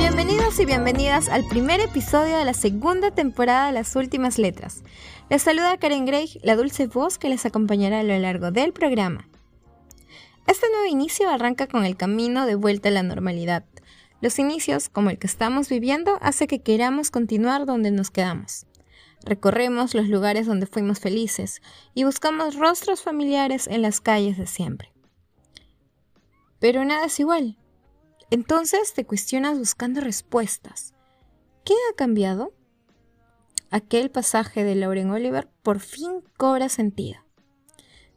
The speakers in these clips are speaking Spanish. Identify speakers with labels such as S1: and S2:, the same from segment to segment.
S1: Bienvenidos y bienvenidas al primer episodio de la segunda temporada de Las Últimas Letras. Les saluda Karen Gray, la dulce voz que les acompañará a lo largo del programa. Este nuevo inicio arranca con el camino de vuelta a la normalidad. Los inicios, como el que estamos viviendo, hace que queramos continuar donde nos quedamos. Recorremos los lugares donde fuimos felices y buscamos rostros familiares en las calles de siempre. Pero nada es igual. Entonces te cuestionas buscando respuestas. ¿Qué ha cambiado? Aquel pasaje de Lauren Oliver por fin cobra sentido.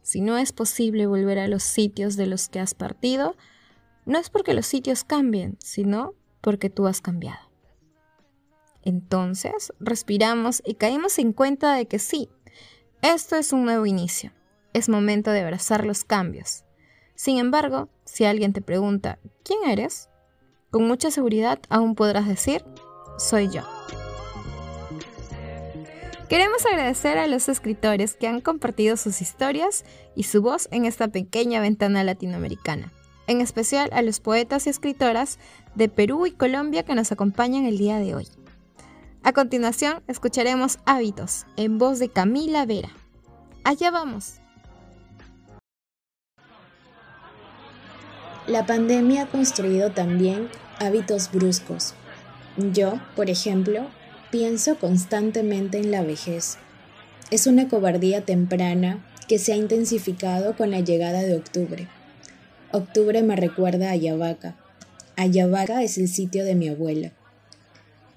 S1: Si no es posible volver a los sitios de los que has partido, no es porque los sitios cambien, sino porque tú has cambiado. Entonces, respiramos y caímos en cuenta de que sí, esto es un nuevo inicio. Es momento de abrazar los cambios. Sin embargo, si alguien te pregunta, ¿quién eres? Con mucha seguridad aún podrás decir, soy yo. Queremos agradecer a los escritores que han compartido sus historias y su voz en esta pequeña ventana latinoamericana, en especial a los poetas y escritoras de Perú y Colombia que nos acompañan el día de hoy. A continuación, escucharemos Hábitos, en voz de Camila Vera. Allá vamos.
S2: La pandemia ha construido también hábitos bruscos. Yo, por ejemplo, pienso constantemente en la vejez. Es una cobardía temprana que se ha intensificado con la llegada de octubre. Octubre me recuerda a Ayabaca. Ayabaca es el sitio de mi abuela.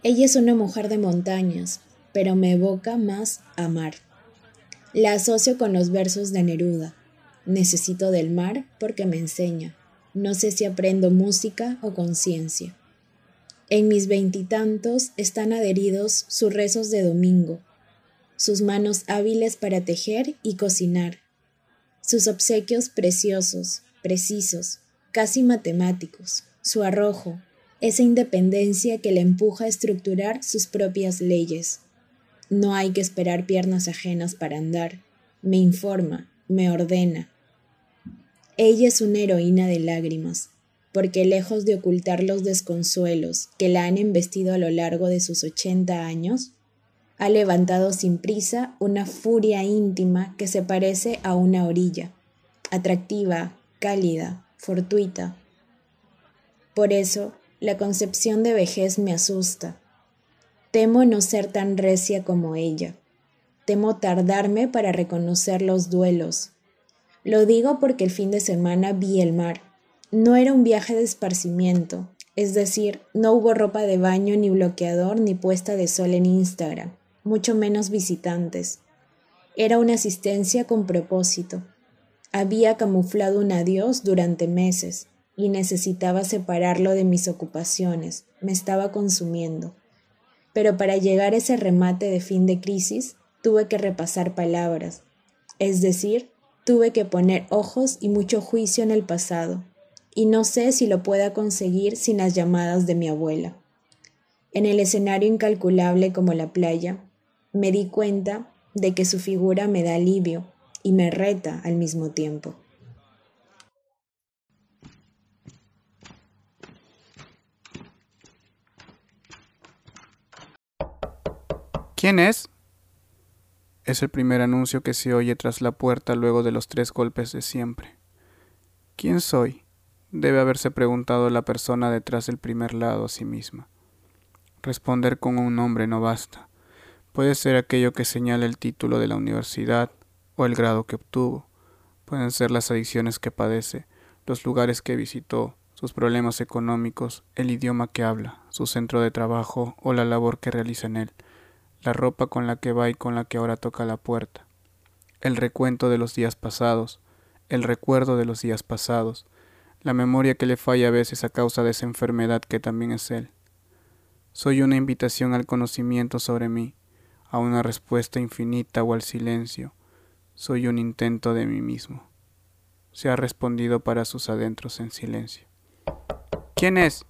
S2: Ella es una mujer de montañas, pero me evoca más a mar. La asocio con los versos de Neruda. Necesito del mar porque me enseña. No sé si aprendo música o conciencia. En mis veintitantos están adheridos sus rezos de domingo, sus manos hábiles para tejer y cocinar, sus obsequios preciosos, precisos, casi matemáticos, su arrojo, esa independencia que le empuja a estructurar sus propias leyes. No hay que esperar piernas ajenas para andar. Me informa, me ordena. Ella es una heroína de lágrimas, porque lejos de ocultar los desconsuelos que la han embestido a lo largo de sus ochenta años, ha levantado sin prisa una furia íntima que se parece a una orilla, atractiva, cálida, fortuita. Por eso, la concepción de vejez me asusta. Temo no ser tan recia como ella. Temo tardarme para reconocer los duelos. Lo digo porque el fin de semana vi el mar. No era un viaje de esparcimiento, es decir, no hubo ropa de baño, ni bloqueador, ni puesta de sol en Instagram, mucho menos visitantes. Era una asistencia con propósito. Había camuflado un adiós durante meses y necesitaba separarlo de mis ocupaciones, me estaba consumiendo. Pero para llegar a ese remate de fin de crisis, tuve que repasar palabras, es decir, tuve que poner ojos y mucho juicio en el pasado, y no sé si lo pueda conseguir sin las llamadas de mi abuela. En el escenario incalculable como la playa, me di cuenta de que su figura me da alivio y me reta al mismo tiempo.
S3: ¿Quién es? Es el primer anuncio que se oye tras la puerta luego de los tres golpes de siempre. ¿Quién soy? Debe haberse preguntado la persona detrás del primer lado a sí misma. Responder con un nombre no basta. Puede ser aquello que señala el título de la universidad o el grado que obtuvo. Pueden ser las adicciones que padece, los lugares que visitó, sus problemas económicos, el idioma que habla, su centro de trabajo o la labor que realiza en él la ropa con la que va y con la que ahora toca la puerta, el recuento de los días pasados, el recuerdo de los días pasados, la memoria que le falla a veces a causa de esa enfermedad que también es él. Soy una invitación al conocimiento sobre mí, a una respuesta infinita o al silencio. Soy un intento de mí mismo. Se ha respondido para sus adentros en silencio. ¿Quién es?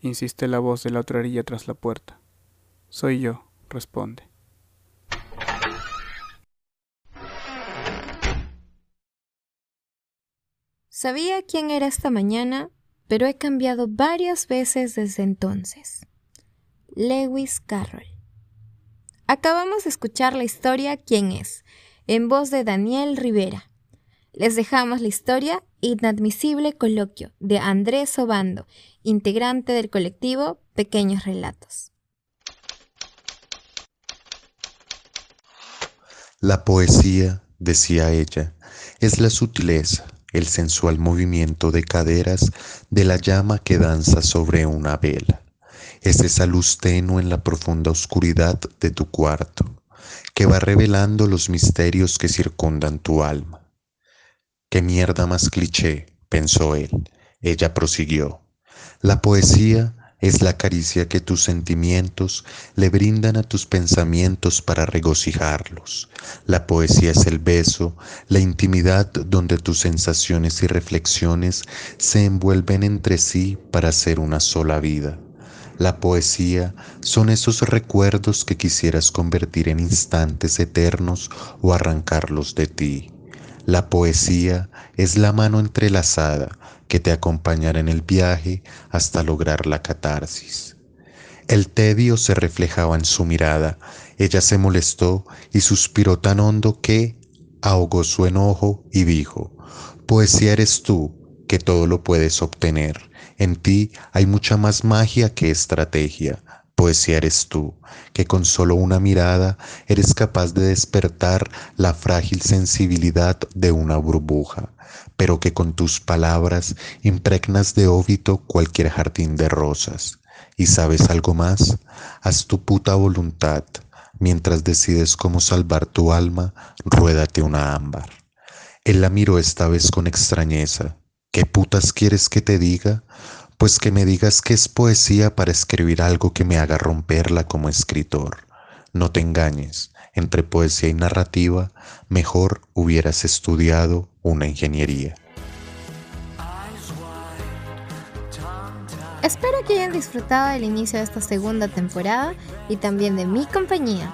S3: insiste la voz de la otra orilla tras la puerta. Soy yo responde.
S1: Sabía quién era esta mañana, pero he cambiado varias veces desde entonces. Lewis Carroll. Acabamos de escuchar la historia ¿Quién es? en voz de Daniel Rivera. Les dejamos la historia Inadmisible Coloquio de Andrés Obando, integrante del colectivo Pequeños Relatos.
S4: La poesía, decía ella, es la sutileza, el sensual movimiento de caderas de la llama que danza sobre una vela. Es esa luz tenue en la profunda oscuridad de tu cuarto, que va revelando los misterios que circundan tu alma. Qué mierda más cliché, pensó él. Ella prosiguió. La poesía es la caricia que tus sentimientos le brindan a tus pensamientos para regocijarlos. La poesía es el beso, la intimidad donde tus sensaciones y reflexiones se envuelven entre sí para ser una sola vida. La poesía son esos recuerdos que quisieras convertir en instantes eternos o arrancarlos de ti. La poesía es la mano entrelazada que te acompañará en el viaje hasta lograr la catarsis. El tedio se reflejaba en su mirada. Ella se molestó y suspiró tan hondo que ahogó su enojo y dijo, Poesía eres tú, que todo lo puedes obtener. En ti hay mucha más magia que estrategia. Poesía eres tú, que con solo una mirada eres capaz de despertar la frágil sensibilidad de una burbuja pero que con tus palabras impregnas de óbito cualquier jardín de rosas. ¿Y sabes algo más? Haz tu puta voluntad. Mientras decides cómo salvar tu alma, ruédate una ámbar. Él la miró esta vez con extrañeza. ¿Qué putas quieres que te diga? Pues que me digas que es poesía para escribir algo que me haga romperla como escritor. No te engañes, entre poesía y narrativa, mejor hubieras estudiado una ingeniería.
S1: Espero que hayan disfrutado del inicio de esta segunda temporada y también de mi compañía.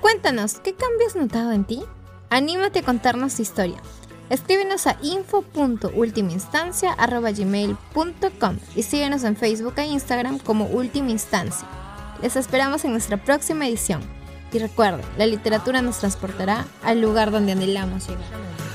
S1: Cuéntanos, ¿qué cambios has notado en ti? Anímate a contarnos tu historia. Escríbenos a info.ultimainstancia.gmail.com y síguenos en Facebook e Instagram como Última Instancia. Les esperamos en nuestra próxima edición. Y recuerden, la literatura nos transportará al lugar donde anhelamos llegar.